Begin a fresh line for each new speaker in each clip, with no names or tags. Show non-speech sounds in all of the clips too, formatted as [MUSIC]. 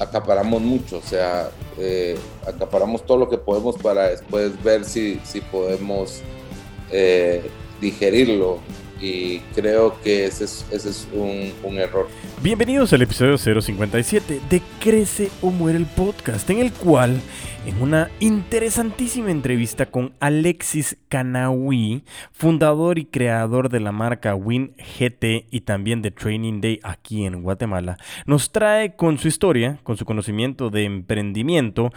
acaparamos mucho, o sea, eh, acaparamos todo lo que podemos para después ver si, si podemos eh, digerirlo y creo que ese es, un, error.
Bienvenidos al episodio 057 de Crece o Muere el podcast, en el cual, en una interesantísima entrevista con Alexis Kanawi, fundador y creador de la marca Win GT y también de Training Day aquí en Guatemala, nos trae con su historia, con su conocimiento de emprendimiento,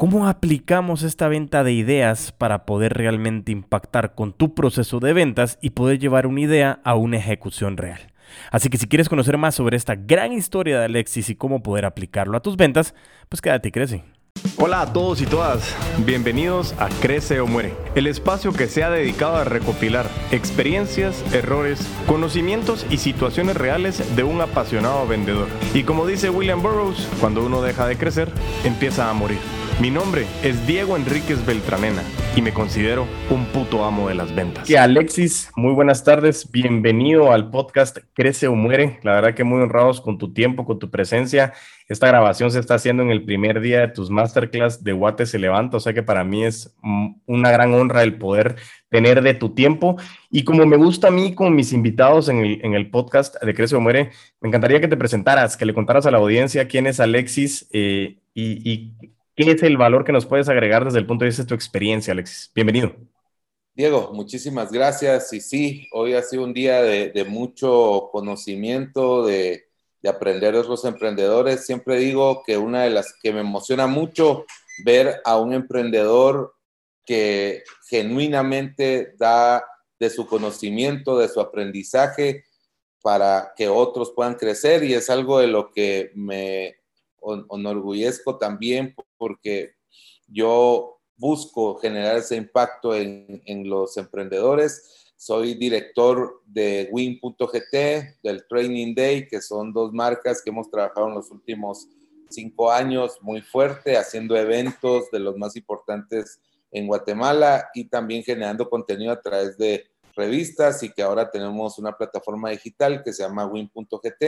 ¿Cómo aplicamos esta venta de ideas para poder realmente impactar con tu proceso de ventas y poder llevar una idea a una ejecución real? Así que si quieres conocer más sobre esta gran historia de Alexis y cómo poder aplicarlo a tus ventas, pues quédate y crece.
Hola a todos y todas, bienvenidos a Crece o Muere, el espacio que se ha dedicado a recopilar experiencias, errores, conocimientos y situaciones reales de un apasionado vendedor. Y como dice William Burroughs, cuando uno deja de crecer, empieza a morir. Mi nombre es Diego Enríquez Beltranena y me considero un puto amo de las ventas.
Y Alexis, muy buenas tardes, bienvenido al podcast Crece o Muere. La verdad que muy honrados con tu tiempo, con tu presencia. Esta grabación se está haciendo en el primer día de tus masterclass de Guate se levanta, o sea que para mí es una gran honra el poder tener de tu tiempo. Y como me gusta a mí con mis invitados en el, en el podcast de Crece o Muere, me encantaría que te presentaras, que le contaras a la audiencia quién es Alexis eh, y, y ¿Qué es el valor que nos puedes agregar desde el punto de vista de tu experiencia, Alexis? Bienvenido.
Diego, muchísimas gracias. Y sí, hoy ha sido un día de, mucho conocimiento, de, aprender de otros emprendedores. Siempre digo que una de las que me emociona mucho ver a un emprendedor que genuinamente da de su conocimiento, de su aprendizaje para que otros puedan crecer y es algo de lo que me enorgullezco también porque yo busco generar ese impacto en, en los emprendedores. Soy director de Win.gt, del Training Day, que son dos marcas que hemos trabajado en los últimos cinco años muy fuerte, haciendo eventos de los más importantes en Guatemala y también generando contenido a través de revistas y que ahora tenemos una plataforma digital que se llama win.gt.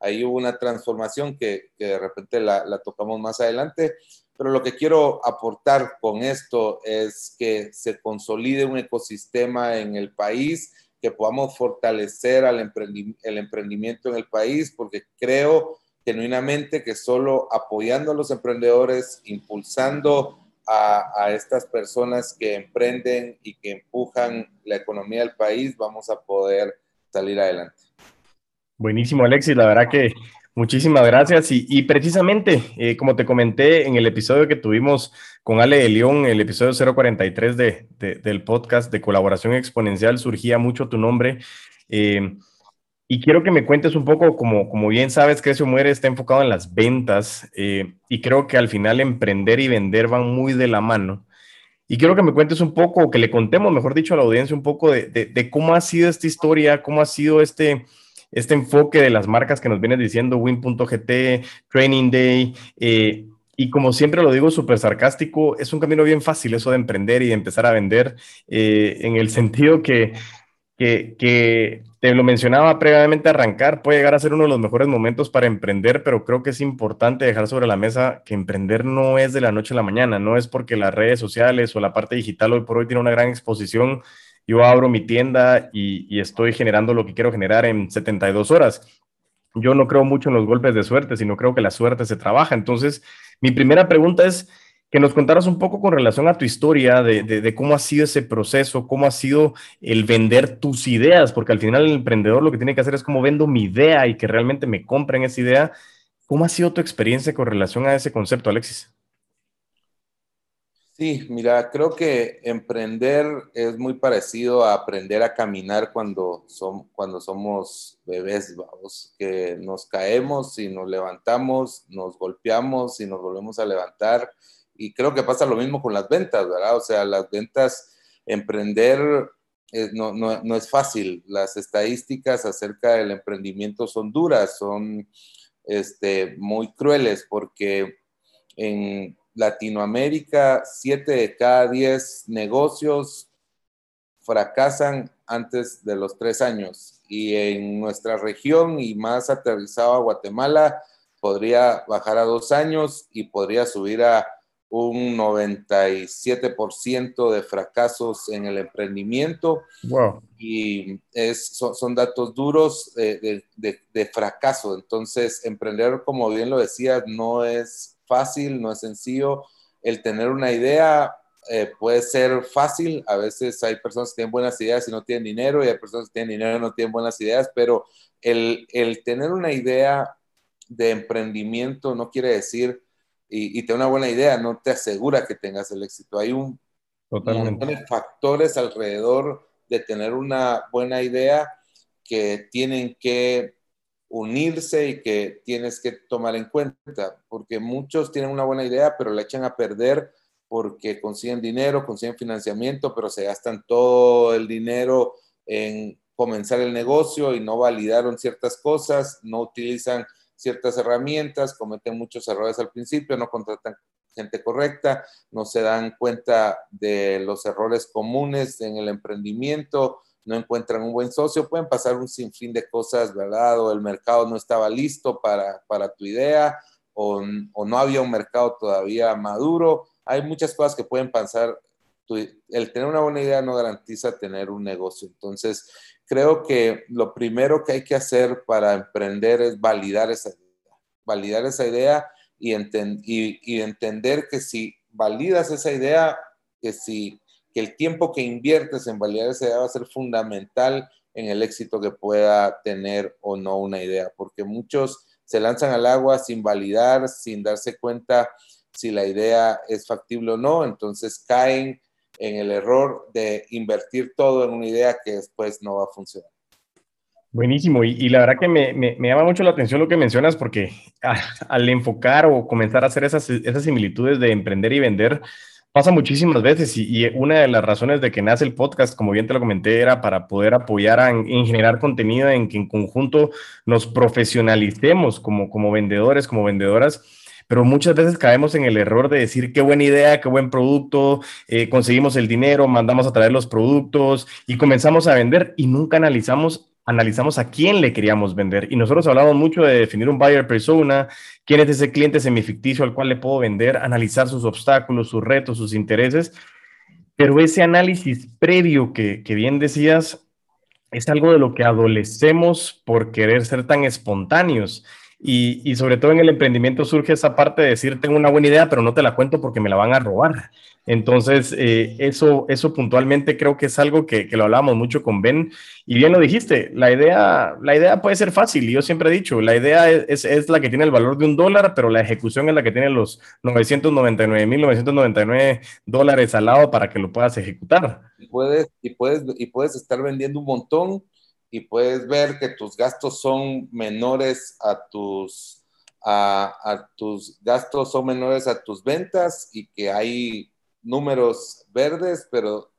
Ahí hubo una transformación que, que de repente la, tocamos más adelante, pero lo que quiero aportar con esto es que se consolide un ecosistema en el país, que podamos fortalecer al emprendi el emprendimiento en el país, porque creo genuinamente que solo apoyando a los emprendedores, impulsando a, estas personas que emprenden y que empujan la economía del país, vamos a poder salir adelante.
Buenísimo, Alexis. La verdad que muchísimas gracias. Y, precisamente, eh, como te comenté en el episodio que tuvimos con Ale de León, el episodio 043 de, del podcast de colaboración exponencial, surgía mucho tu nombre. Eh, y quiero que me cuentes un poco, como, como bien sabes, Crecio Muere está enfocado en las ventas eh, y creo que al final emprender y vender van muy de la mano. Y quiero que me cuentes un poco, que le contemos, mejor dicho, a la audiencia un poco de, de, cómo ha sido esta historia, cómo ha sido este, este enfoque de las marcas que nos vienes diciendo, Win.gt, Training Day. Eh, y como siempre lo digo súper sarcástico, es un camino bien fácil eso de emprender y de empezar a vender, eh, en el [LAUGHS] sentido que que, te lo mencionaba previamente, arrancar puede llegar a ser uno de los mejores momentos para emprender, pero creo que es importante dejar sobre la mesa que emprender no es de la noche a la mañana, no es porque las redes sociales o la parte digital hoy por hoy tiene una gran exposición. Yo abro mi tienda y, y estoy generando lo que quiero generar en 72 horas. Yo no creo mucho en los golpes de suerte, sino creo que la suerte se trabaja. Entonces, mi primera pregunta es, que nos contaras un poco con relación a tu historia, de, cómo ha sido ese proceso, cómo ha sido el vender tus ideas, porque al final el emprendedor lo que tiene que hacer es cómo vendo mi idea y que realmente me compren esa idea. ¿Cómo ha sido tu experiencia con relación a ese concepto, Alexis?
Sí, mira, creo que emprender es muy parecido a aprender a caminar cuando, son, cuando somos bebés, vamos, que nos caemos y nos levantamos, nos golpeamos y nos volvemos a levantar y creo que pasa lo mismo con las ventas, ¿verdad? O sea, las ventas, emprender eh, no, no, no, es fácil. Las estadísticas acerca del emprendimiento son duras, son este, muy crueles, porque en Latinoamérica, siete de cada diez negocios fracasan antes de los tres años. Y en nuestra región y más aterrizado a Guatemala, podría bajar a dos años y podría subir a un 97% de fracasos en el emprendimiento.
Wow.
Y es, son, datos duros de, de, fracaso. Entonces, emprender, como bien lo decías, no es fácil, no es sencillo. El tener una idea eh, puede ser fácil. A veces hay personas que tienen buenas ideas y no tienen dinero, y hay personas que tienen dinero y no tienen buenas ideas, pero el, el tener una idea de emprendimiento no quiere decir y, y tener una buena idea no te asegura que tengas el éxito. Hay un montón de factores alrededor de tener una buena idea que tienen que unirse y que tienes que tomar en cuenta, porque muchos tienen una buena idea, pero la echan a perder porque consiguen dinero, consiguen financiamiento, pero se gastan todo el dinero en comenzar el negocio y no validaron ciertas cosas, no utilizan ciertas herramientas, cometen muchos errores al principio, no contratan gente correcta, no se dan cuenta de los errores comunes en el emprendimiento, no encuentran un buen socio, pueden pasar un sinfín de cosas, ¿verdad? O el mercado no estaba listo para, para tu idea, o, o, no había un mercado todavía maduro. Hay muchas cosas que pueden pasar. el tener una buena idea no garantiza tener un negocio. Entonces, creo que lo primero que hay que hacer para emprender es validar esa idea, validar esa idea y, y, entender que si validas esa idea, que si que el tiempo que inviertes en validar esa idea va a ser fundamental en el éxito que pueda tener o no una idea, porque muchos se lanzan al agua sin validar, sin darse cuenta si la idea es factible o no, entonces caen en el error de invertir todo en una idea que después no va a funcionar.
Buenísimo, y, la verdad que me, me, llama mucho la atención lo que mencionas porque al enfocar o comenzar a hacer esas, esas similitudes de emprender y vender, pasa muchísimas veces y, una de las razones de que nace el podcast, como bien te lo comenté, era para poder apoyar en generar contenido en que en conjunto nos profesionalicemos como, como vendedores, como vendedoras pero muchas veces caemos en el error de decir qué buena idea, qué buen producto, eh, conseguimos el dinero, mandamos a traer los productos y comenzamos a vender y nunca analizamos analizamos a quién le queríamos vender. Y nosotros hablamos mucho de definir un buyer persona, quién es ese cliente semificticio al cual le puedo vender, analizar sus obstáculos, sus retos, sus intereses. Pero ese análisis previo que, que bien decías es algo de lo que adolecemos por querer ser tan espontáneos. Y, sobre todo en el emprendimiento surge esa parte de decir, tengo una buena idea, pero no te la cuento porque me la van a robar. Entonces, eh, eso, eso puntualmente creo que es algo que, lo hablábamos mucho con Ben. Y bien lo dijiste, la idea, la idea puede ser fácil. Y yo siempre he dicho, la idea es, es la que tiene el valor de un dólar, pero la ejecución es la que tiene los 999.999 dólares al lado para que lo puedas ejecutar.
Y puedes, y, puedes, y puedes estar vendiendo un montón y puedes ver que tus gastos son menores a tus, a, tus gastos son menores a tus ventas y que hay números verdes, pero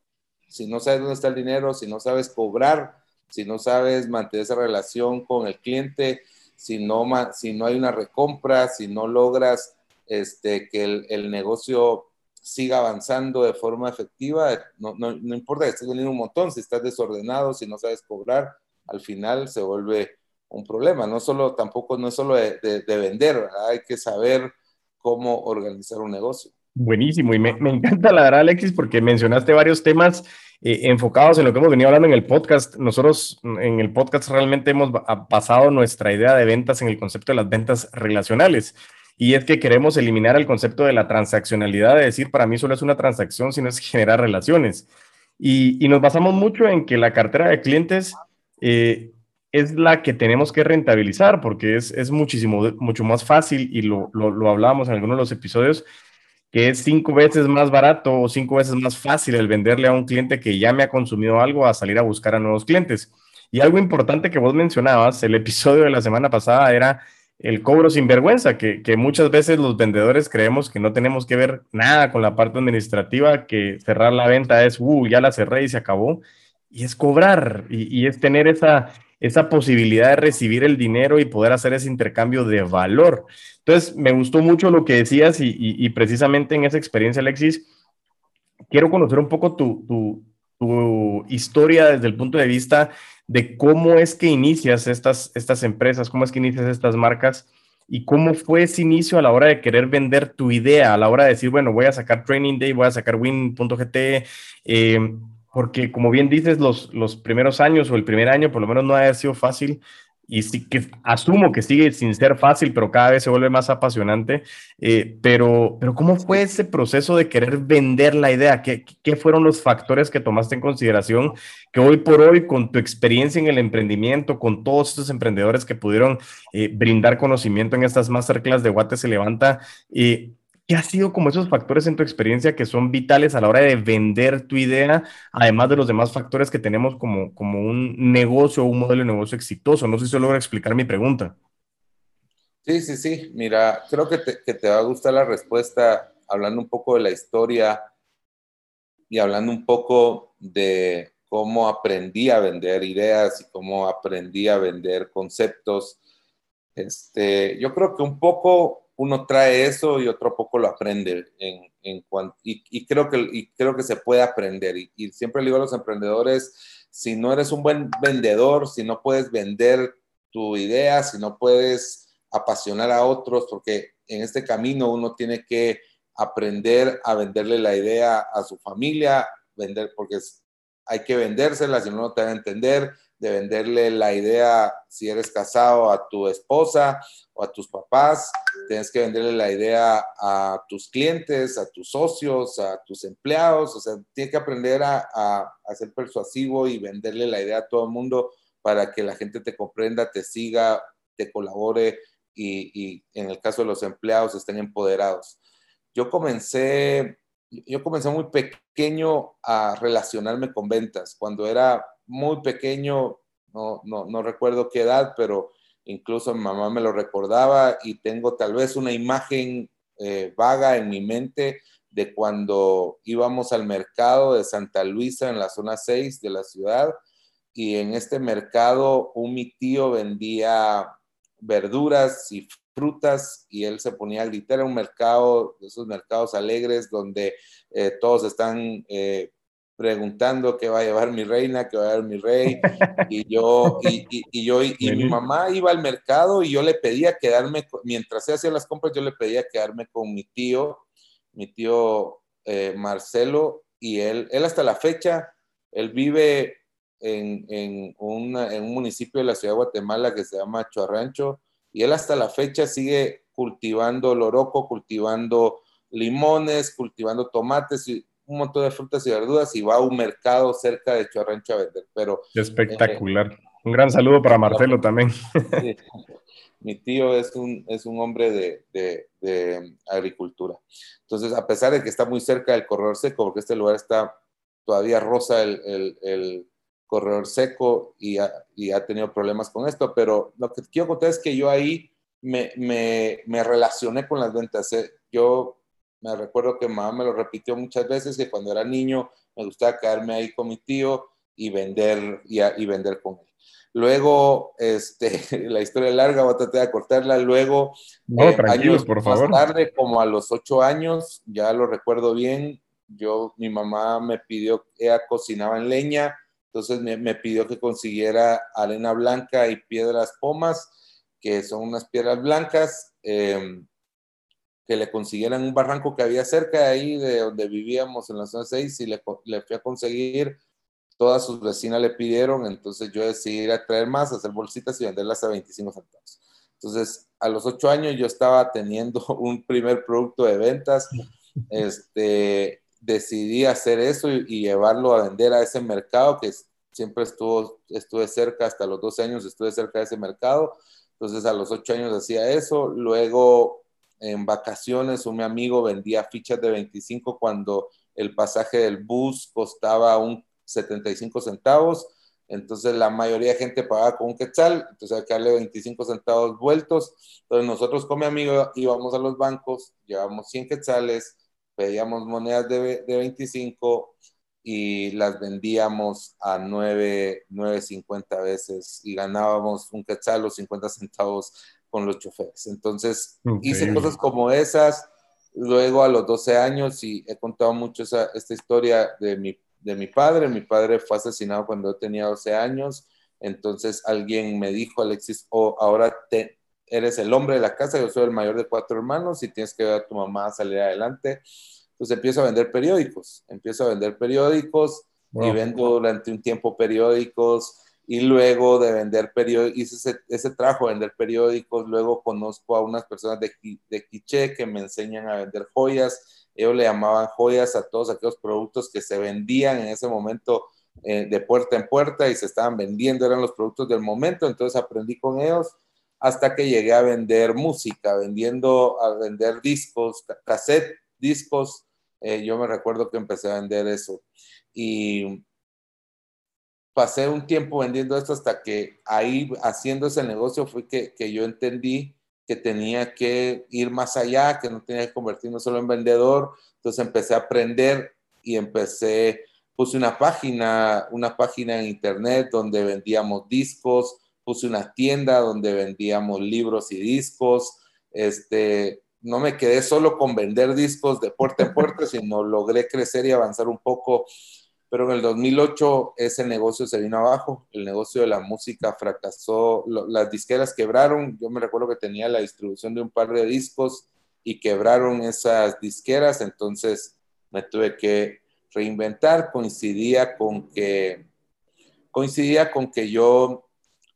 si no sabes dónde está el dinero, si no sabes cobrar, si no sabes mantener esa relación con el cliente, si no, si no hay una recompra, si no logras este, que el, el negocio siga avanzando de forma efectiva, no, no, no importa que estés vendiendo un montón, si estás desordenado, si no sabes cobrar, al final se vuelve un problema. No solo, tampoco, no es solo de, vender, hay que saber cómo organizar un negocio.
Buenísimo, y me, encanta la verdad, Alexis, porque mencionaste varios temas eh, enfocados en lo que hemos venido hablando en el podcast. Nosotros en el podcast realmente hemos pasado nuestra idea de ventas en el concepto de las ventas relacionales. Y es que queremos eliminar el concepto de la transaccionalidad, de decir, para mí solo es una transacción, sino es generar relaciones. Y, y nos basamos mucho en que la cartera de clientes eh, es la que tenemos que rentabilizar porque es, es muchísimo, mucho más fácil y lo, lo, hablábamos en algunos de los episodios, que es cinco veces más barato o cinco veces más fácil el venderle a un cliente que ya me ha consumido algo a salir a buscar a nuevos clientes. Y algo importante que vos mencionabas, el episodio de la semana pasada era el cobro sin vergüenza, que, que, muchas veces los vendedores creemos que no tenemos que ver nada con la parte administrativa, que cerrar la venta es, uh, ya la cerré y se acabó y es cobrar y, es tener esa, esa posibilidad de recibir el dinero y poder hacer ese intercambio de valor. Entonces, me gustó mucho lo que decías y, precisamente en esa experiencia, Alexis, quiero conocer un poco tu, tu, historia desde el punto de vista de cómo es que inicias estas, estas empresas, cómo es que inicias estas marcas y cómo fue ese inicio a la hora de querer vender tu idea, a la hora de decir, bueno, voy a sacar Training Day, voy a sacar Win.gt, eh, porque como bien dices, los, los primeros años o el primer año por lo menos no ha sido fácil y sí que asumo que sigue sin ser fácil, pero cada vez se vuelve más apasionante. Eh, pero, pero ¿cómo fue ese proceso de querer vender la idea? ¿Qué, ¿Qué, fueron los factores que tomaste en consideración que hoy por hoy, con tu experiencia en el emprendimiento, con todos estos emprendedores que pudieron eh, brindar conocimiento en estas masterclass de Guate se levanta, eh, ¿Qué ha sido como esos factores en tu experiencia que son vitales a la hora de vender tu idea, además de los demás factores que tenemos como, como un negocio un modelo de negocio exitoso? No sé si se logra explicar mi pregunta.
Sí, sí, sí. Mira, creo que te, te va a gustar la respuesta hablando un poco de la historia y hablando un poco de cómo aprendí a vender ideas y cómo aprendí a vender conceptos. Este, yo creo que un poco uno trae eso y otro poco lo aprende en, en y, creo que, creo que se puede aprender. Y, y, siempre le digo a los emprendedores, si no eres un buen vendedor, si no puedes vender tu idea, si no puedes apasionar a otros, porque en este camino uno tiene que aprender a venderle la idea a su familia, vender, porque hay que vendérsela, si no, no te van a entender, de venderle la idea, si eres casado, a tu esposa o a tus papás, tienes que venderle la idea a tus clientes, a tus socios, a tus empleados, o sea, tienes que aprender a, a, ser persuasivo y venderle la idea a todo el mundo para que la gente te comprenda, te siga, te colabore y, y en el caso de los empleados estén empoderados. Yo comencé, yo comencé muy pequeño a relacionarme con ventas. Cuando era muy pequeño, no, no, no recuerdo qué edad, pero incluso mi mamá me lo recordaba y tengo tal vez una imagen eh, vaga en mi mente de cuando íbamos al mercado de Santa Luisa en la zona 6 de la ciudad y en este mercado un mi tío vendía verduras y frutas y él se ponía a gritar, era un mercado, esos mercados alegres donde eh, todos están eh, preguntando qué va a llevar mi reina, qué va a llevar mi rey, y yo, y, y, yo, y, mi mamá iba al mercado y yo le pedía quedarme, mientras se hacía las compras, yo le pedía quedarme con mi tío, mi tío eh, Marcelo, y él, él hasta la fecha, él vive en, en, una, en un municipio de la ciudad de Guatemala que se llama Chuarrancho, y él hasta la fecha sigue cultivando loroco, cultivando limones, cultivando tomates, y un montón de frutas y verduras y va a un mercado cerca de Chorrancho a vender. Pero,
Espectacular. un gran saludo para Marcelo también.
Mi tío es un, es un hombre de, de, agricultura. Entonces, a pesar de que está muy cerca del corredor seco, porque este lugar está todavía rosa el, el, el corredor seco y ha, y ha, tenido problemas con esto, pero lo que quiero contar es que yo ahí me, me, me relacioné con las ventas. ¿eh? Yo me recuerdo que mamá me lo repitió muchas veces, que cuando era niño me gustaba quedarme ahí con mi tío y vender, y, y vender con él. Luego, este, [LAUGHS] la historia es larga, voy a tratar de cortarla. Luego,
no, eh, años por favor.
más tarde, como a los ocho años, ya lo recuerdo bien, yo, mi mamá me pidió, ella cocinaba en leña, entonces me, me pidió que consiguiera arena blanca y piedras pomas, que son unas piedras blancas. Eh, que le consiguieran un barranco que había cerca de ahí, de donde vivíamos en la zona 6, y le, le fui a conseguir, todas sus vecinas le pidieron, entonces yo decidí ir a traer más, hacer bolsitas y venderlas a 25 centavos. Entonces, a los 8 años yo estaba teniendo [LAUGHS] un primer producto de ventas, este, decidí hacer eso y, llevarlo a vender a ese mercado que siempre estuvo, estuve cerca, hasta los 12 años estuve cerca de ese mercado, entonces a los 8 años hacía eso, luego en vacaciones, un amigo vendía fichas de 25 cuando el pasaje del bus costaba un 75 centavos. Entonces la mayoría de gente pagaba con un quetzal, entonces hay que darle 25 centavos vueltos. Entonces nosotros con mi amigo íbamos a los bancos, llevábamos 100 quetzales, pedíamos monedas de, de 25 y las vendíamos a 9, 9.50 veces y ganábamos un quetzal o 50 centavos con los choferes. Entonces hice cosas como esas. Luego a los 12 años, y he contado mucho esa, esta historia de mi, de mi padre. Mi padre fue asesinado cuando yo tenía 12 años. Entonces alguien me dijo, Alexis, oh, ahora te, eres el hombre de la casa, yo soy el mayor de cuatro hermanos y tienes que ver a tu mamá salir adelante. Entonces empiezo a vender periódicos, empiezo a vender periódicos y vendo durante un tiempo periódicos y luego de vender periódicos, hice ese, ese, trabajo de vender periódicos, luego conozco a unas personas de, de Quiché que me enseñan a vender joyas, ellos le llamaban joyas a todos aquellos productos que se vendían en ese momento eh, de puerta en puerta y se estaban vendiendo, eran los productos del momento, entonces aprendí con ellos hasta que llegué a vender música, vendiendo, a vender discos, cassette, discos, eh, yo me recuerdo que empecé a vender eso. Y pasé un tiempo vendiendo esto hasta que ahí haciendo ese negocio fue que, que, yo entendí que tenía que ir más allá, que no tenía que convertirme solo en vendedor. Entonces empecé a aprender y empecé, puse una página, una página en internet donde vendíamos discos, puse una tienda donde vendíamos libros y discos. Este, no me quedé solo con vender discos de puerta en puerta, [LAUGHS] sino logré crecer y avanzar un poco pero en el 2008 ese negocio se vino abajo, el negocio de la música fracasó, las disqueras quebraron, yo me recuerdo que tenía la distribución de un par de discos y quebraron esas disqueras, entonces me tuve que reinventar, coincidía con que, coincidía con que yo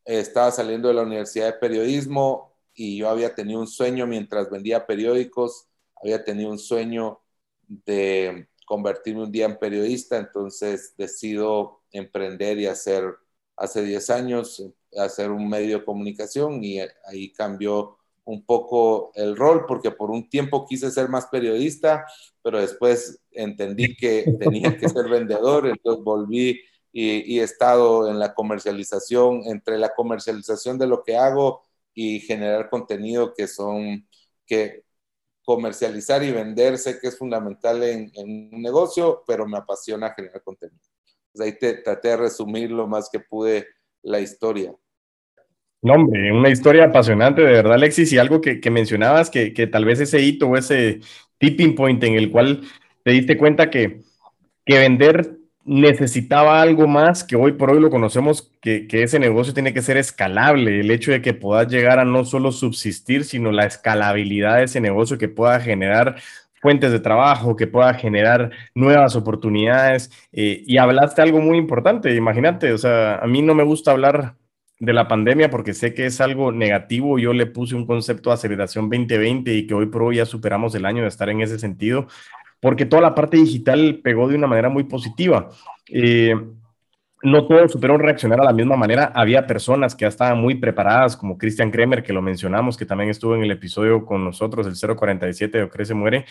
estaba saliendo de la Universidad de Periodismo y yo había tenido un sueño mientras vendía periódicos, había tenido un sueño de convertirme un día en periodista, entonces decido emprender y hacer, hace 10 años, hacer un medio de comunicación y ahí cambió un poco el rol, porque por un tiempo quise ser más periodista, pero después entendí que [LAUGHS] tenía que ser vendedor, entonces volví y, y, he estado en la comercialización, entre la comercialización de lo que hago y generar contenido que son, que comercializar y vender, sé que es fundamental en, un negocio, pero me apasiona generar contenido. Pues ahí te traté de resumir lo más que pude la historia.
No, hombre, una historia apasionante, de verdad, Alexis, y algo que, mencionabas, que, que, tal vez ese hito o ese tipping point en el cual te diste cuenta que, que vender necesitaba algo más que hoy por hoy lo conocemos, que, ese negocio tiene que ser escalable, el hecho de que puedas llegar a no solo subsistir, sino la escalabilidad de ese negocio que pueda generar fuentes de trabajo, que pueda generar nuevas oportunidades. Eh, y hablaste algo muy importante, imagínate, o sea, a mí no me gusta hablar de la pandemia porque sé que es algo negativo. Yo le puse un concepto de aceleración 2020 y que hoy por hoy ya superamos el año de estar en ese sentido porque toda la parte digital pegó de una manera muy positiva. Eh, no todos supieron reaccionar a la misma manera. Había personas que ya estaban muy preparadas, como Christian Kremer, que lo mencionamos, que también estuvo en el episodio con nosotros, el 047 de Crece Muere.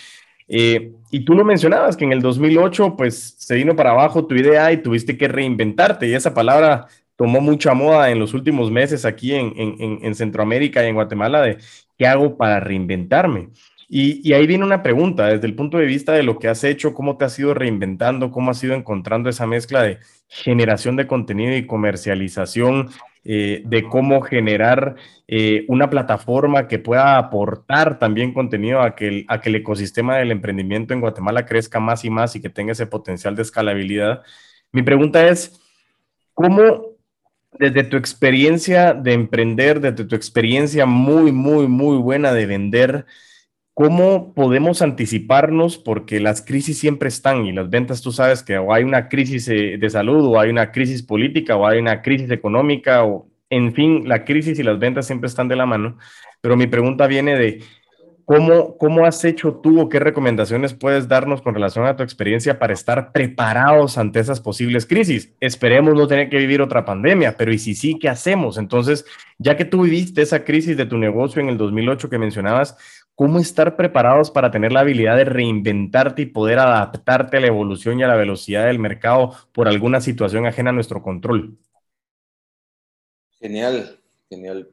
Eh, y tú lo mencionabas, que en el 2008, pues se vino para abajo tu idea y tuviste que reinventarte. Y esa palabra tomó mucha moda en los últimos meses aquí en, en Centroamérica y en Guatemala de qué hago para reinventarme. Y, ahí viene una pregunta, desde el punto de vista de lo que has hecho, cómo te has ido reinventando, cómo has ido encontrando esa mezcla de generación de contenido y comercialización, eh, de cómo generar eh, una plataforma que pueda aportar también contenido a que, el, a que el ecosistema del emprendimiento en Guatemala crezca más y más y que tenga ese potencial de escalabilidad. Mi pregunta es, ¿cómo desde tu experiencia de emprender, desde tu experiencia muy, muy, muy buena de vender, ¿Cómo podemos anticiparnos? Porque las crisis siempre están y las ventas, tú sabes que o hay una crisis eh, de salud o hay una crisis política o hay una crisis económica o, en fin, la crisis y las ventas siempre están de la mano. Pero mi pregunta viene de, ¿cómo, cómo has hecho tú o qué recomendaciones puedes darnos con relación a tu experiencia para estar preparados ante esas posibles crisis? Esperemos no tener que vivir otra pandemia, pero ¿y si sí, qué hacemos? Entonces, ya que tú viviste esa crisis de tu negocio en el 2008 que mencionabas, cómo estar preparados para tener la habilidad de reinventarte y poder adaptarte a la evolución y a la velocidad del mercado por alguna situación ajena a nuestro control.
Genial, genial.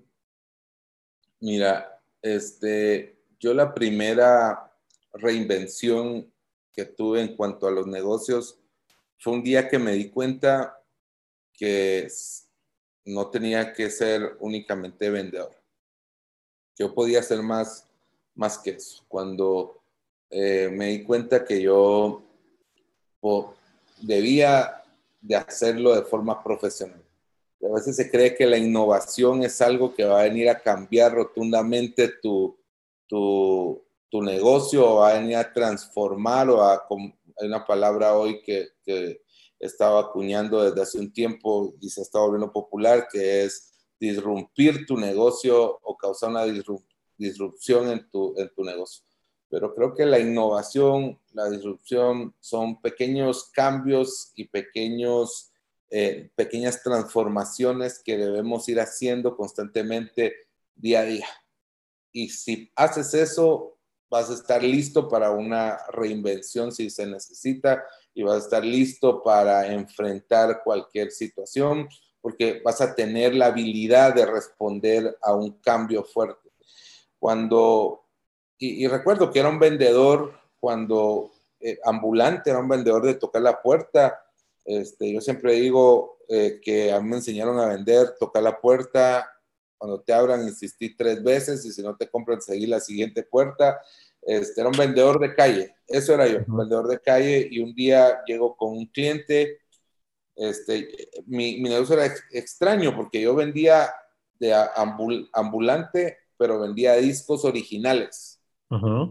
Mira, este, yo la primera reinvención que tuve en cuanto a los negocios fue un día que me di cuenta que no tenía que ser únicamente vendedor. Yo podía ser más más que eso. Cuando eh, me di cuenta que yo debía de hacerlo de forma profesional. A veces se cree que la innovación es algo que va a venir a cambiar rotundamente tu, tu, tu negocio, o va a venir a transformar o a... Hay una palabra hoy que, que estaba acuñando desde hace un tiempo y se está volviendo popular, que es disrumpir tu negocio o causar una disrupción en tu, en tu negocio. Pero creo que la innovación, la disrupción son pequeños cambios y pequeños, eh, pequeñas transformaciones que debemos ir haciendo constantemente día a día. Y si haces eso, vas a estar listo para una reinvención si se necesita y vas a estar listo para enfrentar cualquier situación porque vas a tener la habilidad de responder a un cambio fuerte. Cuando, y, recuerdo que era un vendedor, cuando eh, ambulante, era un vendedor de tocar la puerta. Este, yo siempre digo eh, que a mí me enseñaron a vender, tocar la puerta, cuando te abran, insistí tres veces y si no te compran, seguir la siguiente puerta. Este, era un vendedor de calle, eso era yo, un vendedor de calle y un día llego con un cliente este, mi, mi negocio era extraño porque yo vendía de ambulante, pero vendía discos originales.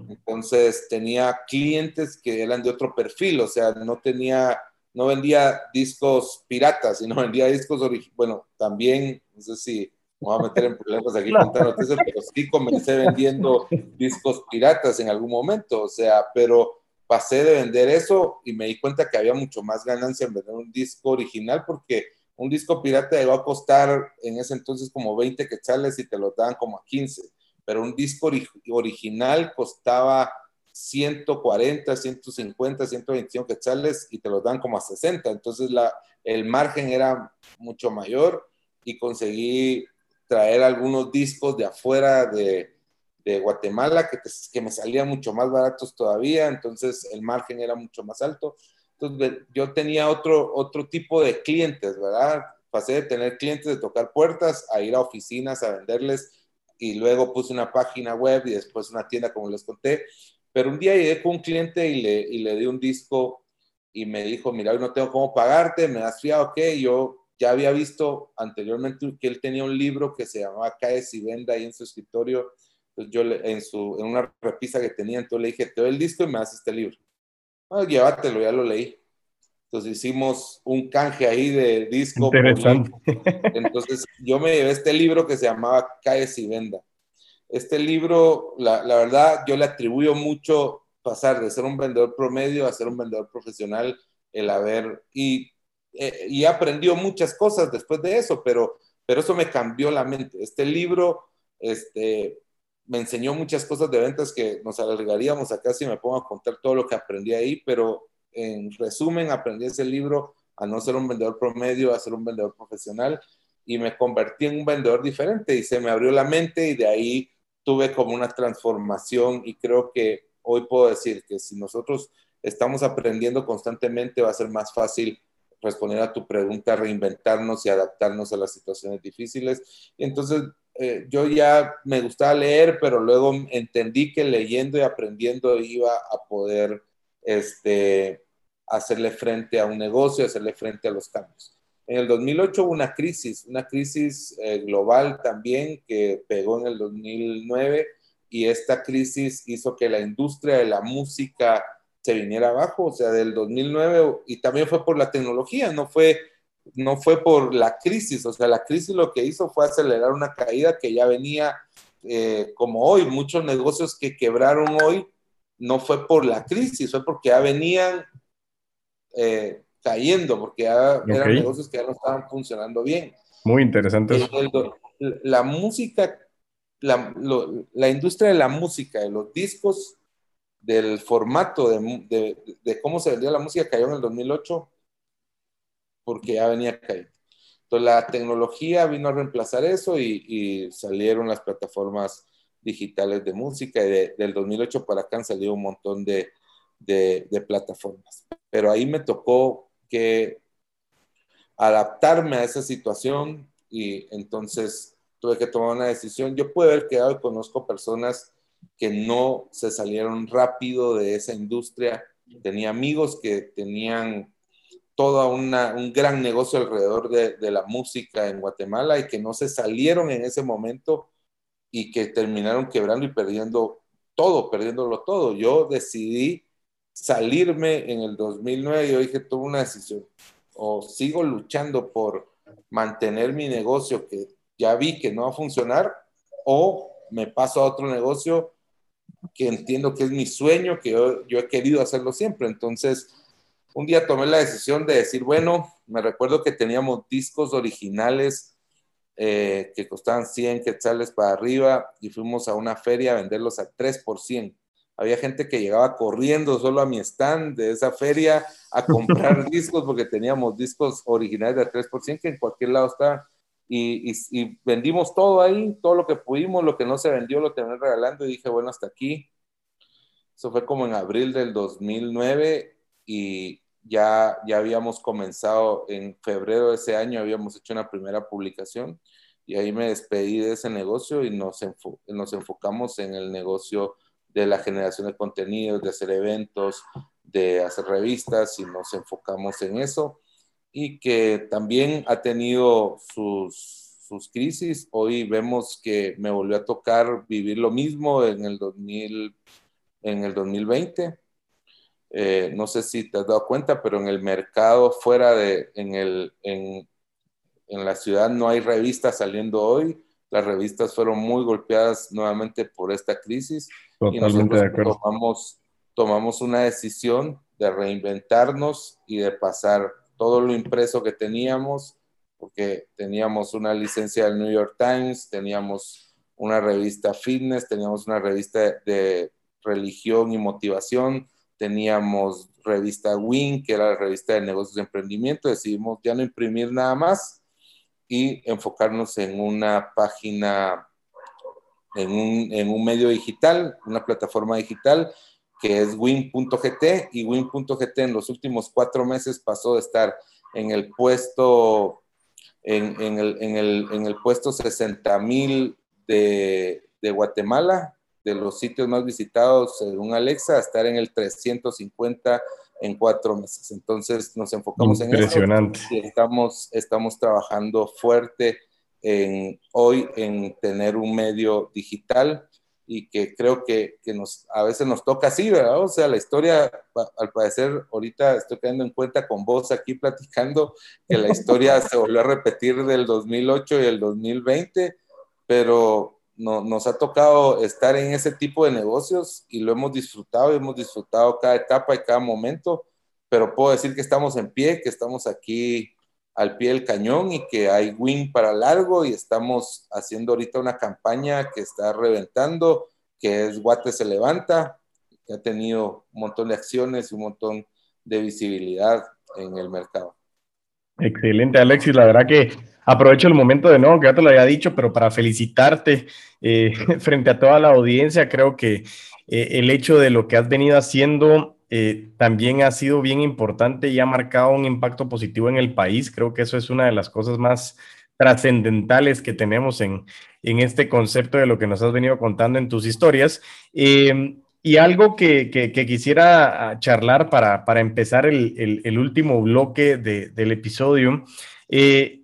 Entonces tenía clientes que eran de otro perfil, o sea, no tenía, no vendía discos piratas, sino [LAUGHS] vendía discos originales. Bueno, también, no sé si me voy a meter en problemas aquí [LAUGHS] contando pero sí comencé vendiendo discos piratas en algún momento, o sea, pero pasé de vender eso y me di cuenta que había mucho más ganancia en vender un disco original porque un disco pirata iba a costar en ese entonces como 20 quetzales y te lo daban como a 15, pero un disco original costaba 140, 150, 125 quetzales y te lo dan como a 60, entonces el margen era mucho mayor y conseguí traer algunos discos de afuera de, de Guatemala que, que me salían mucho más baratos todavía, entonces el margen era mucho más alto. Yo tenía otro, otro tipo de clientes, ¿verdad? Pasé de tener clientes de tocar puertas a ir a oficinas a venderles y luego puse una página web y después una tienda como les conté. Pero un día llegué con un cliente y le, y le di un disco y me dijo, mira, hoy no tengo cómo pagarte, me das fiado, ok, yo ya había visto anteriormente que él tenía un libro que se llamaba Caes y Venda ahí en su escritorio entonces yo en, su, en una repisa que tenía, entonces le dije, te doy el disco y me das este libro. Ah, llévatelo, ya lo leí. Entonces hicimos un canje ahí de disco.
Interesante.
Entonces yo me llevé este libro que se llamaba Calles y Venda. Este libro, la, la, verdad, yo le atribuyo mucho pasar de ser un vendedor promedio a ser un vendedor profesional, el haber, y, eh, y aprendió muchas cosas después de eso, pero, pero eso me cambió la mente. Este libro, este, me enseñó muchas cosas de ventas que nos alargaríamos acá si me pongo a contar todo lo que aprendí ahí, pero en resumen aprendí ese libro a no ser un vendedor promedio, a ser un vendedor profesional y me convertí en un vendedor diferente y se me abrió la mente y de ahí tuve como una transformación y creo que hoy puedo decir que si nosotros estamos aprendiendo constantemente va a ser más fácil responder a tu pregunta, reinventarnos y adaptarnos a las situaciones difíciles. Y entonces eh, yo ya me gustaba leer, pero luego entendí que leyendo y aprendiendo iba a poder este, hacerle frente a un negocio, hacerle frente a los cambios. En el 2008 hubo una crisis, una crisis eh, global también que pegó en el 2009 y esta crisis hizo que la industria de la música se viniera abajo, o sea, del 2009 y también fue por la tecnología, no fue no fue por la crisis, o sea, la crisis lo que hizo fue acelerar una caída que ya venía eh, como hoy, muchos negocios que quebraron hoy, no fue por la crisis, fue porque ya venían eh, cayendo, porque ya eran negocios que ya no estaban funcionando bien.
Muy interesante.
la música, la, la, industria de la música, de los discos, del formato de, de, de cómo se vendía la música cayó en el 2008 porque ya venía caído. Entonces la tecnología vino a reemplazar eso y, salieron las plataformas digitales de música y del 2008 para acá han salido un montón de, de, plataformas. Pero ahí me tocó que adaptarme a esa situación y entonces tuve que tomar una decisión. Yo pude haber quedado y conozco personas que no se salieron rápido de esa industria. Tenía amigos que tenían todo un gran negocio alrededor de, la música en Guatemala y que no se salieron en ese momento y que terminaron quebrando y perdiendo todo, perdiéndolo todo. Yo decidí salirme en el 2009, yo dije, tuve una decisión, o sigo luchando por mantener mi negocio que ya vi que no va a funcionar, o me paso a otro negocio que entiendo que es mi sueño, que yo, yo he querido hacerlo siempre. Entonces, un día tomé la decisión de decir, bueno, me recuerdo que teníamos discos originales eh, que costaban 100 quetzales para arriba y fuimos a una feria a venderlos a 3 por 100. Había gente que llegaba corriendo solo a mi stand de esa feria a [LAUGHS] comprar discos porque teníamos discos originales de 3 por 100 que en cualquier lado está. Y, y, vendimos todo ahí, todo lo que pudimos, lo que no se vendió lo terminé regalando y dije, bueno, hasta aquí. Eso fue como en abril del 2009 y, ya, ya habíamos comenzado en febrero de ese año, habíamos hecho una primera publicación y ahí me despedí de ese negocio y nos, nos enfocamos en el negocio de la generación de contenidos, de hacer eventos, de hacer revistas y nos enfocamos en eso y que también ha tenido sus, sus crisis. Hoy vemos que me volvió a tocar vivir lo mismo en el, 2000, en el 2020 eh, no sé si te has dado cuenta, pero en el mercado fuera de, en, el, en, en la ciudad no hay revistas saliendo hoy. Las revistas fueron muy golpeadas nuevamente por esta crisis y nosotros tomamos, tomamos una decisión de reinventarnos y de pasar todo lo impreso que teníamos, porque teníamos una licencia del New York Times, teníamos una revista fitness, teníamos una revista de religión y motivación, teníamos revista Win, que era la revista de negocios de emprendimiento, decidimos ya no imprimir nada más y enfocarnos en una página, en un, en un medio digital, una plataforma digital que es win.gt y win.gt en los últimos cuatro meses pasó de estar en el puesto, en, en, el, en el, en el puesto 60 mil de, de Guatemala de los sitios más visitados según Alexa, a estar en el 350 en cuatro meses. Entonces nos enfocamos en eso y estamos, estamos trabajando fuerte en, hoy en tener un medio digital y que creo que, que, nos, a veces nos toca así, ¿verdad? O sea, la historia, al parecer, ahorita estoy quedando en cuenta con vos aquí platicando que la historia [LAUGHS] se volvió a repetir del 2008 y el 2020, pero no, nos ha tocado estar en ese tipo de negocios y lo hemos disfrutado, hemos disfrutado cada etapa y cada momento, pero puedo decir que estamos en pie, que estamos aquí al pie del cañón y que hay win para largo y estamos haciendo ahorita una campaña que está reventando, que es Guate se levanta, que ha tenido un montón de acciones y un montón de visibilidad en el mercado.
Excelente, Alexis. La verdad que aprovecho el momento de nuevo, que ya te lo había dicho, pero para felicitarte eh, [LAUGHS] frente a toda la audiencia, creo que eh, el hecho de lo que has venido haciendo eh, también ha sido bien importante y ha marcado un impacto positivo en el país. Creo que eso es una de las cosas más trascendentales que tenemos en, en este concepto de lo que nos has venido contando en tus historias. Y algo que, quisiera ah, charlar para, para empezar el, último bloque del episodio, eh,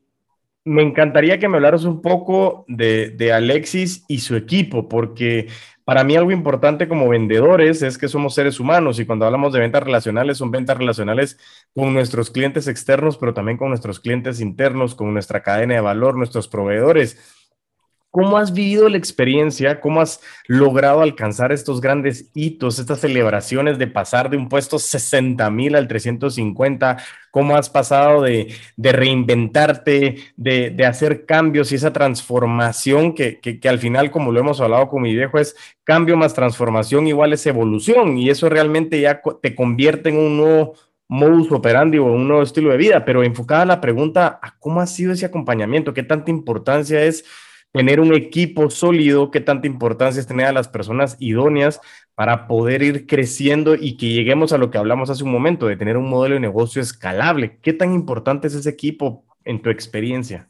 me encantaría que me hablaras un poco de, Alexis y su equipo, porque para mí algo importante como vendedores es que somos seres humanos y cuando hablamos de ventas relacionales son ventas relacionales con nuestros clientes externos, pero también con nuestros clientes internos, con nuestra cadena de valor, nuestros proveedores. ¿Cómo has vivido la experiencia? ¿Cómo has logrado alcanzar estos grandes hitos, estas celebraciones de pasar de un puesto 60 mil al 350? ¿Cómo has pasado de, reinventarte, de, hacer cambios y esa transformación que, que, al final, como lo hemos hablado con mi viejo, es cambio más transformación igual es evolución y eso realmente ya te convierte en un nuevo modus operandi o un nuevo estilo de vida, pero enfocada a la pregunta, ¿cómo ha sido ese acompañamiento? ¿Qué tanta importancia es? Tener un equipo sólido, qué tanta importancia es tener a las personas idóneas para poder ir creciendo y que lleguemos a lo que hablamos hace un momento, de tener un modelo de negocio escalable. ¿Qué tan importante es ese equipo en tu experiencia?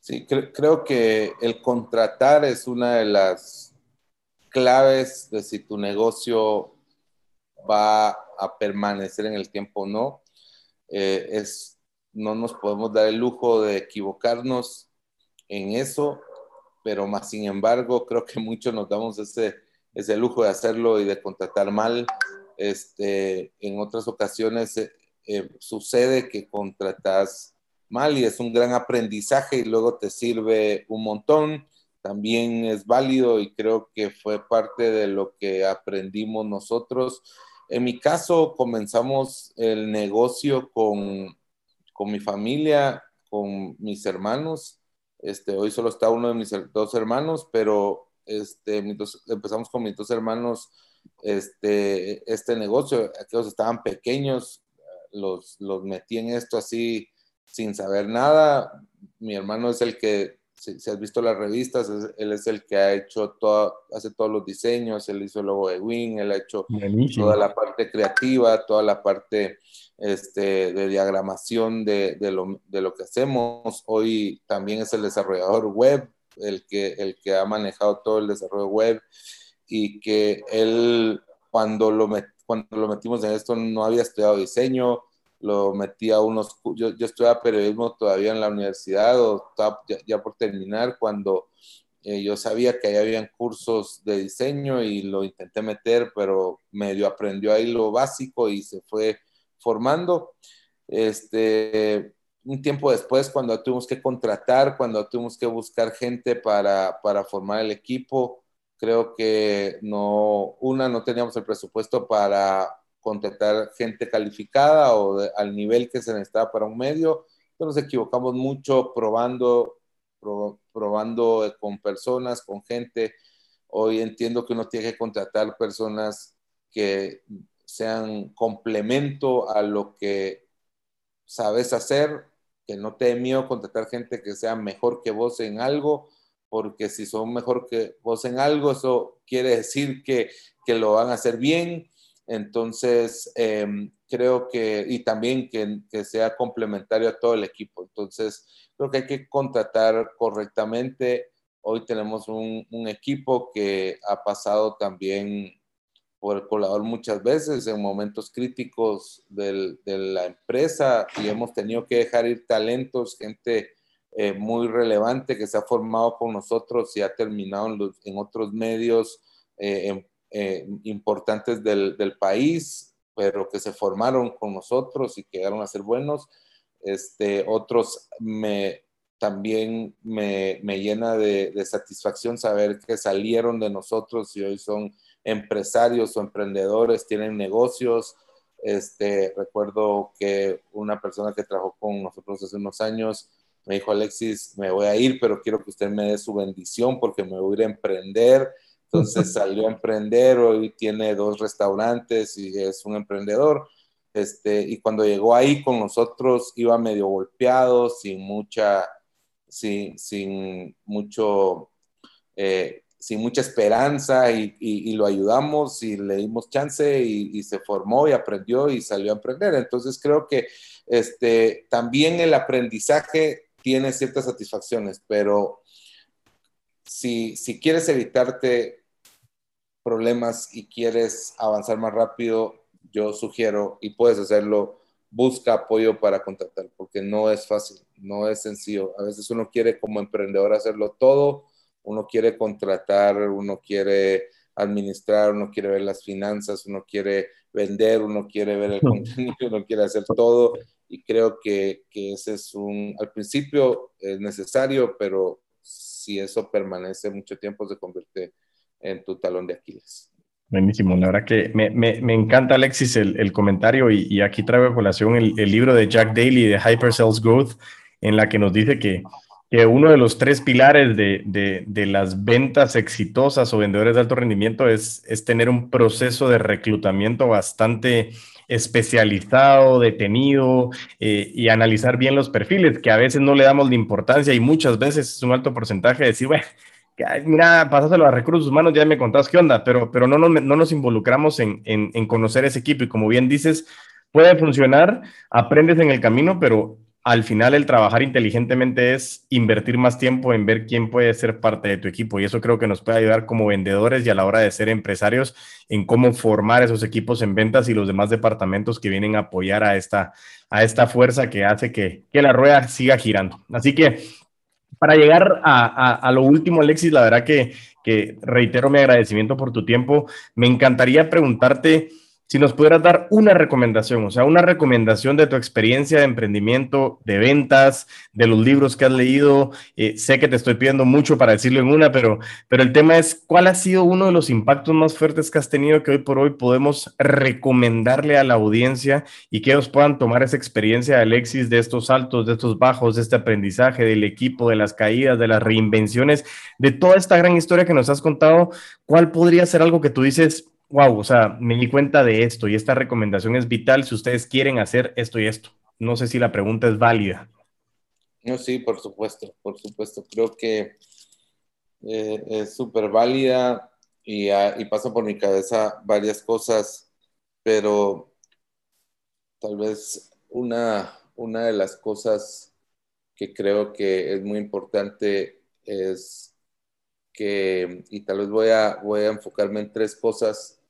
Sí, creo que el contratar es una de las claves de si tu negocio va a permanecer en el tiempo o no. eh, es, no nos podemos dar el lujo de equivocarnos en eso, pero más sin embargo creo que muchos nos damos ese, ese lujo de hacerlo y de contratar mal. Este, en otras ocasiones eh, eh, sucede que contratas mal y es un gran aprendizaje y luego te sirve un montón. También es válido y creo que fue parte de lo que aprendimos nosotros. En mi caso, comenzamos el negocio con, con mi familia, con mis hermanos. Este, hoy solo está uno de mis dos hermanos, pero este, empezamos con mis dos hermanos este, este negocio. Aquellos estaban pequeños, los, los metí en esto así sin saber nada. Mi hermano es el que, si, has visto las revistas, él es el que ha hecho todo, hace todos los diseños, él hizo el logo de Wing, él ha hecho toda la parte creativa, toda la parte este, de diagramación de, de, lo, de, lo, que hacemos. Hoy también es el desarrollador web, el que, el que ha manejado todo el desarrollo web y que él cuando lo, cuando lo metimos en esto no había estudiado diseño, lo metí a unos, yo, yo estudiaba periodismo todavía en la universidad o estaba ya, por terminar cuando eh, yo sabía que ahí habían cursos de diseño y lo intenté meter, pero medio aprendió ahí lo básico y se fue formando. Este, un tiempo después, cuando tuvimos que contratar, cuando tuvimos que buscar gente para, para formar el equipo, creo que no, una, no teníamos el presupuesto para contratar gente calificada o al nivel que se necesitaba para un medio. nos equivocamos mucho probando, probando con personas, con gente. Hoy entiendo que uno tiene que contratar personas que sean complemento a lo que sabes hacer, que no te dé miedo contratar gente que sea mejor que vos en algo, porque si son mejor que vos en algo, eso quiere decir que, que lo van a hacer bien entonces, em, creo que, y también que, que, sea complementario a todo el equipo. Entonces, creo que hay que contratar correctamente. Hoy tenemos un, un equipo que ha pasado también por el colador muchas veces en momentos críticos del, de la empresa y hemos tenido que dejar ir talentos, gente eh, muy relevante que se ha formado con nosotros y ha terminado en, los, en otros medios, eh, eh, importantes del, del, país, pero que se formaron con nosotros y llegaron a ser buenos. Este, otros me, también me, me llena de, de, satisfacción saber que salieron de nosotros y hoy son empresarios o emprendedores, tienen negocios. Este, recuerdo que una persona que trabajó con nosotros hace unos años me dijo, Alexis, me voy a ir, pero quiero que usted me dé su bendición porque me voy a ir a emprender entonces [LAUGHS] salió a emprender, hoy tiene dos restaurantes y es un emprendedor. Este, y cuando llegó ahí con nosotros iba medio golpeado, sin mucha, sin, sin mucho, eh, sin mucha esperanza y, lo ayudamos y le dimos chance y, y, se formó y aprendió y salió a emprender. Entonces creo que este, también el aprendizaje tiene ciertas satisfacciones, pero si, si quieres evitarte problemas y quieres avanzar más rápido, yo sugiero, y puedes hacerlo, busca apoyo para contratar, porque no es fácil, no es sencillo. A veces uno quiere como emprendedor hacerlo todo, uno quiere contratar, uno quiere administrar, uno quiere ver las finanzas, uno quiere vender, uno quiere ver el [LAUGHS] contenido, uno quiere hacer todo. Y creo que, que ese es un, al principio es necesario, pero si eso permanece mucho tiempo se convierte en tu talón de Aquiles.
Buenísimo, la verdad que me, me, me encanta Alexis el, el comentario y, y, aquí traigo a colación el, el, libro de Jack Daly de Hyper Sales Growth, en la que nos dice que, que uno de los tres pilares de, de, de, las ventas exitosas o vendedores de alto rendimiento es, es tener un proceso de reclutamiento bastante especializado, detenido eh, y analizar bien los perfiles, que a veces no le damos la importancia y muchas veces es un alto porcentaje de decir, bueno, mira, pasáselo a recursos humanos, ya me contás qué onda, pero, pero no, nos, no nos involucramos en, en, conocer ese equipo y como bien dices, puede funcionar, aprendes en el camino, pero al final el trabajar inteligentemente es invertir más tiempo en ver quién puede ser parte de tu equipo y eso creo que nos puede ayudar como vendedores y a la hora de ser empresarios en cómo formar esos equipos en ventas y los demás departamentos que vienen a apoyar a esta, a esta fuerza que hace que, que la rueda siga girando. Así que para llegar a, a, lo último, Alexis, la verdad que, que reitero mi agradecimiento por tu tiempo. Me encantaría preguntarte si nos pudieras dar una recomendación, o sea, una recomendación de tu experiencia de emprendimiento, de ventas, de los libros que has leído. Eh, sé que te estoy pidiendo mucho para decirlo en una, pero, pero el tema es, ¿cuál ha sido uno de los impactos más fuertes que has tenido que hoy por hoy podemos recomendarle a la audiencia y que ellos puedan tomar esa experiencia Alexis, de estos altos, de estos bajos, de este aprendizaje, del equipo, de las caídas, de las reinvenciones, de toda esta gran historia que nos has contado? ¿Cuál podría ser algo que tú dices? Wow, o sea, me di cuenta de esto y esta recomendación es vital si ustedes quieren hacer esto y esto. No sé si la pregunta es válida.
No, sí, por supuesto, por supuesto. Creo que eh, es súper válida y, ah, y pasa por mi cabeza varias cosas, pero tal vez una, una de las cosas que creo que es muy importante es que, y tal vez voy a, voy a enfocarme en tres cosas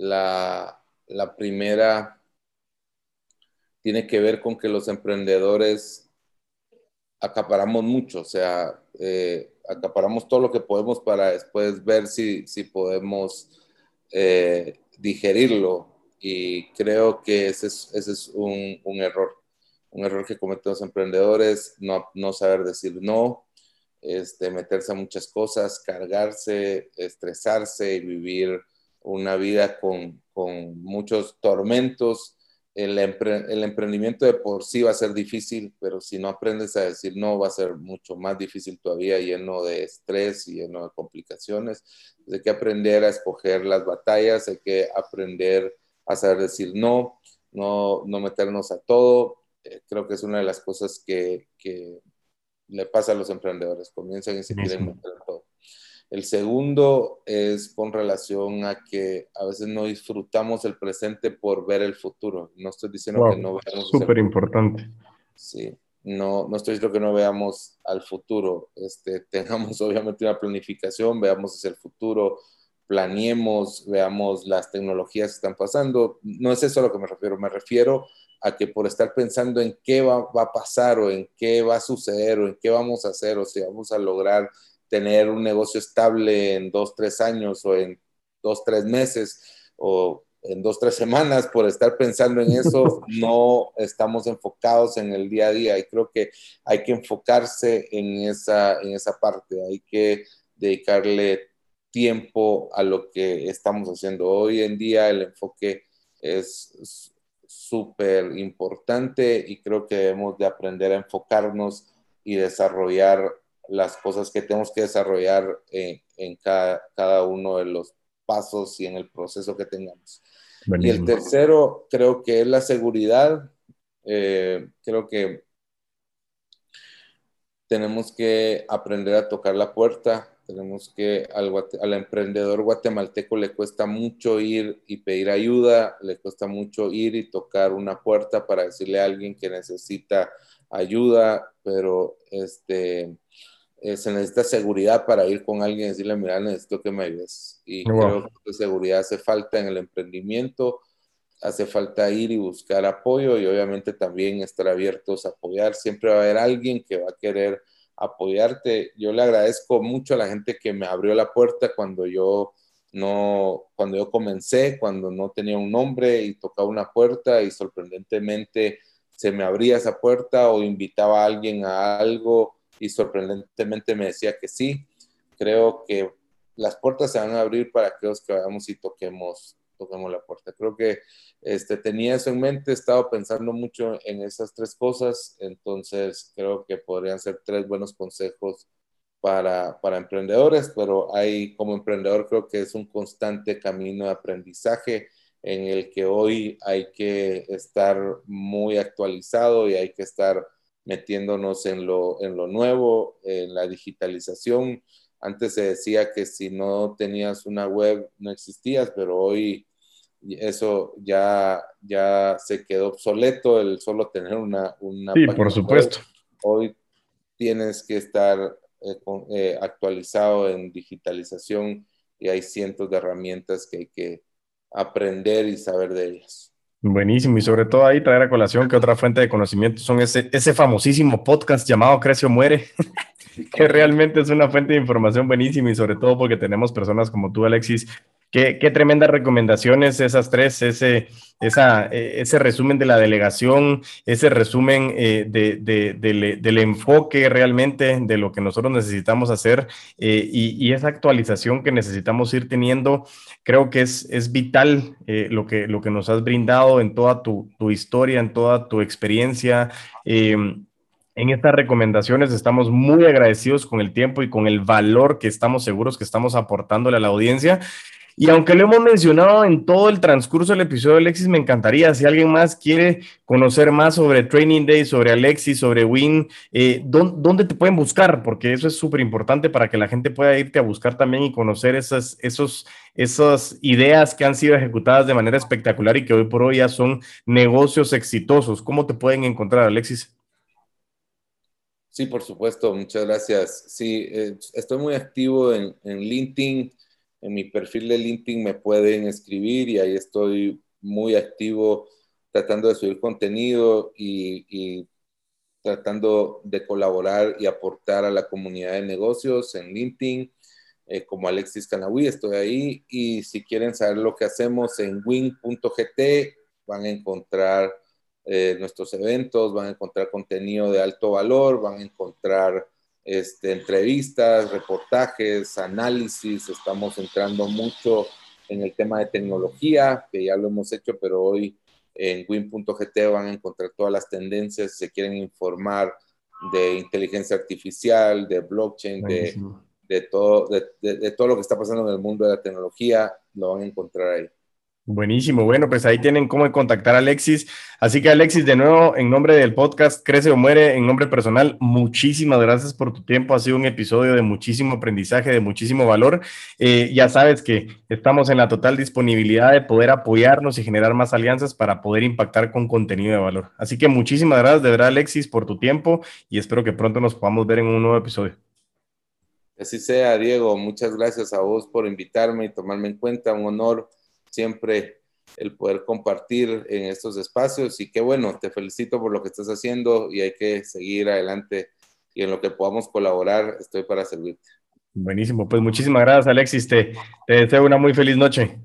la, primera tiene que ver con que los emprendedores acaparamos mucho, o sea, eh, acaparamos todo lo que podemos para después ver si, podemos eh, digerirlo. Y creo que ese es, un, error, un error que cometen los emprendedores, no, no saber decir no, este, meterse a muchas cosas, cargarse, estresarse y vivir una vida con, muchos tormentos. El, el, emprendimiento de por sí va a ser difícil, pero si no aprendes a decir no, va a ser mucho más difícil todavía, lleno de estrés y lleno de complicaciones. Hay que aprender a escoger las batallas, hay que aprender a saber decir no, no, no meternos a todo. Eh, creo que es una de las cosas que, le pasa a los emprendedores, comienzan y se quieren meter a todo. El segundo es con relación a que a veces no disfrutamos el presente por ver el futuro. No estoy diciendo que no veamos.
Súper importante.
Sí, no, no estoy diciendo que no veamos al futuro. Este, [LAUGHS] tengamos obviamente una planificación, veamos hacia el futuro, planeemos, veamos las tecnologías que están pasando. No es eso a lo que me refiero. Me refiero a que por estar pensando en qué va, va a pasar o en qué va a suceder o en qué vamos a hacer o si vamos a lograr tener un negocio estable en dos, tres años o en dos, tres meses o en dos, tres semanas por estar pensando en eso, [LAUGHS] no estamos enfocados en el día a día y creo que hay que enfocarse en esa, en esa parte, hay que dedicarle tiempo a lo que estamos haciendo. Hoy en día el enfoque es súper importante y creo que debemos de aprender a enfocarnos y desarrollar las cosas que tenemos que desarrollar en, cada, uno de los pasos y en el proceso que tengamos. Y el tercero, creo que es la seguridad. Eh, creo que tenemos que aprender a tocar la puerta. Tenemos que al, al, emprendedor guatemalteco le cuesta mucho ir y pedir ayuda, le cuesta mucho ir y tocar una puerta para decirle a alguien que necesita ayuda, pero este, eh, se necesita seguridad para ir con alguien y decirle, mira, necesito que me ayudes. Y creo que seguridad hace falta en el emprendimiento, hace falta ir y buscar apoyo y obviamente también estar abiertos a apoyar. Siempre va a haber alguien que va a querer apoyarte. Yo le agradezco mucho a la gente que me abrió la puerta cuando yo no, cuando yo comencé, cuando no tenía un nombre y tocaba una puerta y sorprendentemente se me abría esa puerta o invitaba a alguien a algo y sorprendentemente me decía que sí. Creo que las puertas se van a abrir para aquellos que vayamos y toquemos, toquemos la puerta. Creo que este, tenía eso en mente, he estado pensando mucho en esas tres cosas, entonces creo que podrían ser tres buenos consejos para, para emprendedores, pero hay como emprendedor creo que es un constante camino de aprendizaje en el que hoy hay que estar muy actualizado y hay que estar metiéndonos en lo, en lo nuevo, en la digitalización. Antes se decía que si no tenías una web no existías, pero hoy eso ya, ya se quedó obsoleto, el solo tener una... una
sí, por supuesto.
Hoy tienes que estar eh, eh, actualizado en digitalización y hay cientos de herramientas que hay que aprender y saber de ellas.
Buenísimo, y sobre todo ahí traer a colación que otra fuente de conocimiento son ese, ese famosísimo podcast llamado Crecio Muere, [LAUGHS] que realmente es una fuente de información buenísima y sobre todo porque tenemos personas como tú, Alexis, Qué, tremendas recomendaciones esas tres, ese, esa, e, ese resumen de la delegación, ese resumen eh, del enfoque realmente de lo que nosotros necesitamos hacer eh, y, esa actualización que necesitamos ir teniendo, creo que es, es vital eh, lo, que, lo que nos has brindado en toda tu, tu historia, en toda tu experiencia. en estas recomendaciones estamos muy agradecidos con el tiempo y con el valor que estamos seguros que estamos aportándole a la audiencia. Y aunque lo hemos mencionado en todo el transcurso del episodio Alexis, me encantaría, si alguien más quiere conocer más sobre Training Day, sobre Alexis, sobre Win, eh, ¿dónde, te pueden buscar? Porque eso es súper importante para que la gente pueda irte a buscar también y conocer esas, esos, esas ideas que han sido ejecutadas de manera espectacular y que hoy por hoy ya son negocios exitosos. ¿Cómo te pueden encontrar, Alexis?
Sí, por supuesto, muchas gracias. Sí, eh, estoy muy activo en LinkedIn en mi perfil de LinkedIn me pueden escribir y ahí estoy muy activo tratando de subir contenido y, tratando de colaborar y aportar a la comunidad de negocios en LinkedIn. Eh, como Alexis Canahui, estoy ahí. Y si quieren saber lo que hacemos en win.gt, van a encontrar eh, nuestros eventos, van a encontrar contenido de alto valor, van a encontrar este, entrevistas, reportajes, análisis, estamos entrando mucho en el tema de tecnología, que ya lo hemos hecho, pero hoy en win.gt van a encontrar todas las tendencias, si se quieren informar de inteligencia artificial, de blockchain, de, todo, de todo lo que está pasando en el mundo de la tecnología, lo van a encontrar ahí.
Buenísimo, bueno, pues ahí tienen cómo contactar a Alexis. Así que Alexis, de nuevo, en nombre del podcast Crece o Muere, en nombre personal, muchísimas gracias por tu tiempo. Ha sido un episodio de muchísimo aprendizaje, de muchísimo valor. Eh, ya sabes que estamos en la total disponibilidad de poder apoyarnos y generar más alianzas para poder impactar con contenido de valor. Así que muchísimas gracias de verdad, Alexis, por tu tiempo y espero que pronto nos podamos ver en un nuevo episodio.
Así sea, Diego. Muchas gracias a vos por invitarme y tomarme en cuenta. Un honor siempre el poder compartir en estos espacios y qué bueno, te felicito por lo que estás haciendo y hay que seguir adelante y en lo que podamos colaborar estoy para servirte.
Buenísimo, pues muchísimas gracias Alexis, te, te deseo una muy feliz noche.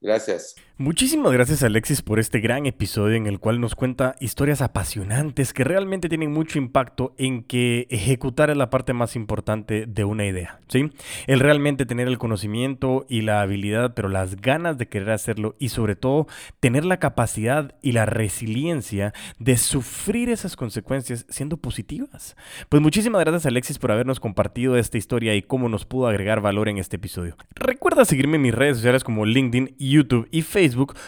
Gracias.
Muchísimas gracias Alexis por este gran episodio en el cual nos cuenta historias apasionantes que realmente tienen mucho impacto en que ejecutar es la parte más importante de una idea, ¿sí? El realmente tener el conocimiento y la habilidad, pero las ganas de querer hacerlo y sobre todo tener la capacidad y la resiliencia de sufrir esas consecuencias siendo positivas. Pues muchísimas gracias Alexis por habernos compartido esta historia y cómo nos pudo agregar valor en este episodio. Recuerda seguirme en mis redes sociales como LinkedIn, YouTube y Facebook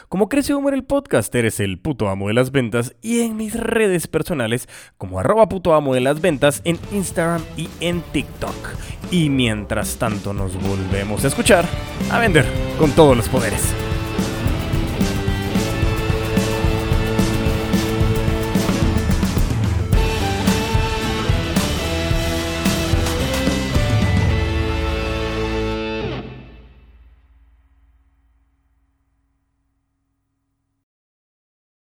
Como Crece Humor el Podcast, eres el puto amo de las ventas, y en mis redes personales como arroba puto amo de las ventas en Instagram y en TikTok. Y mientras tanto nos volvemos a escuchar, a vender con todos los poderes.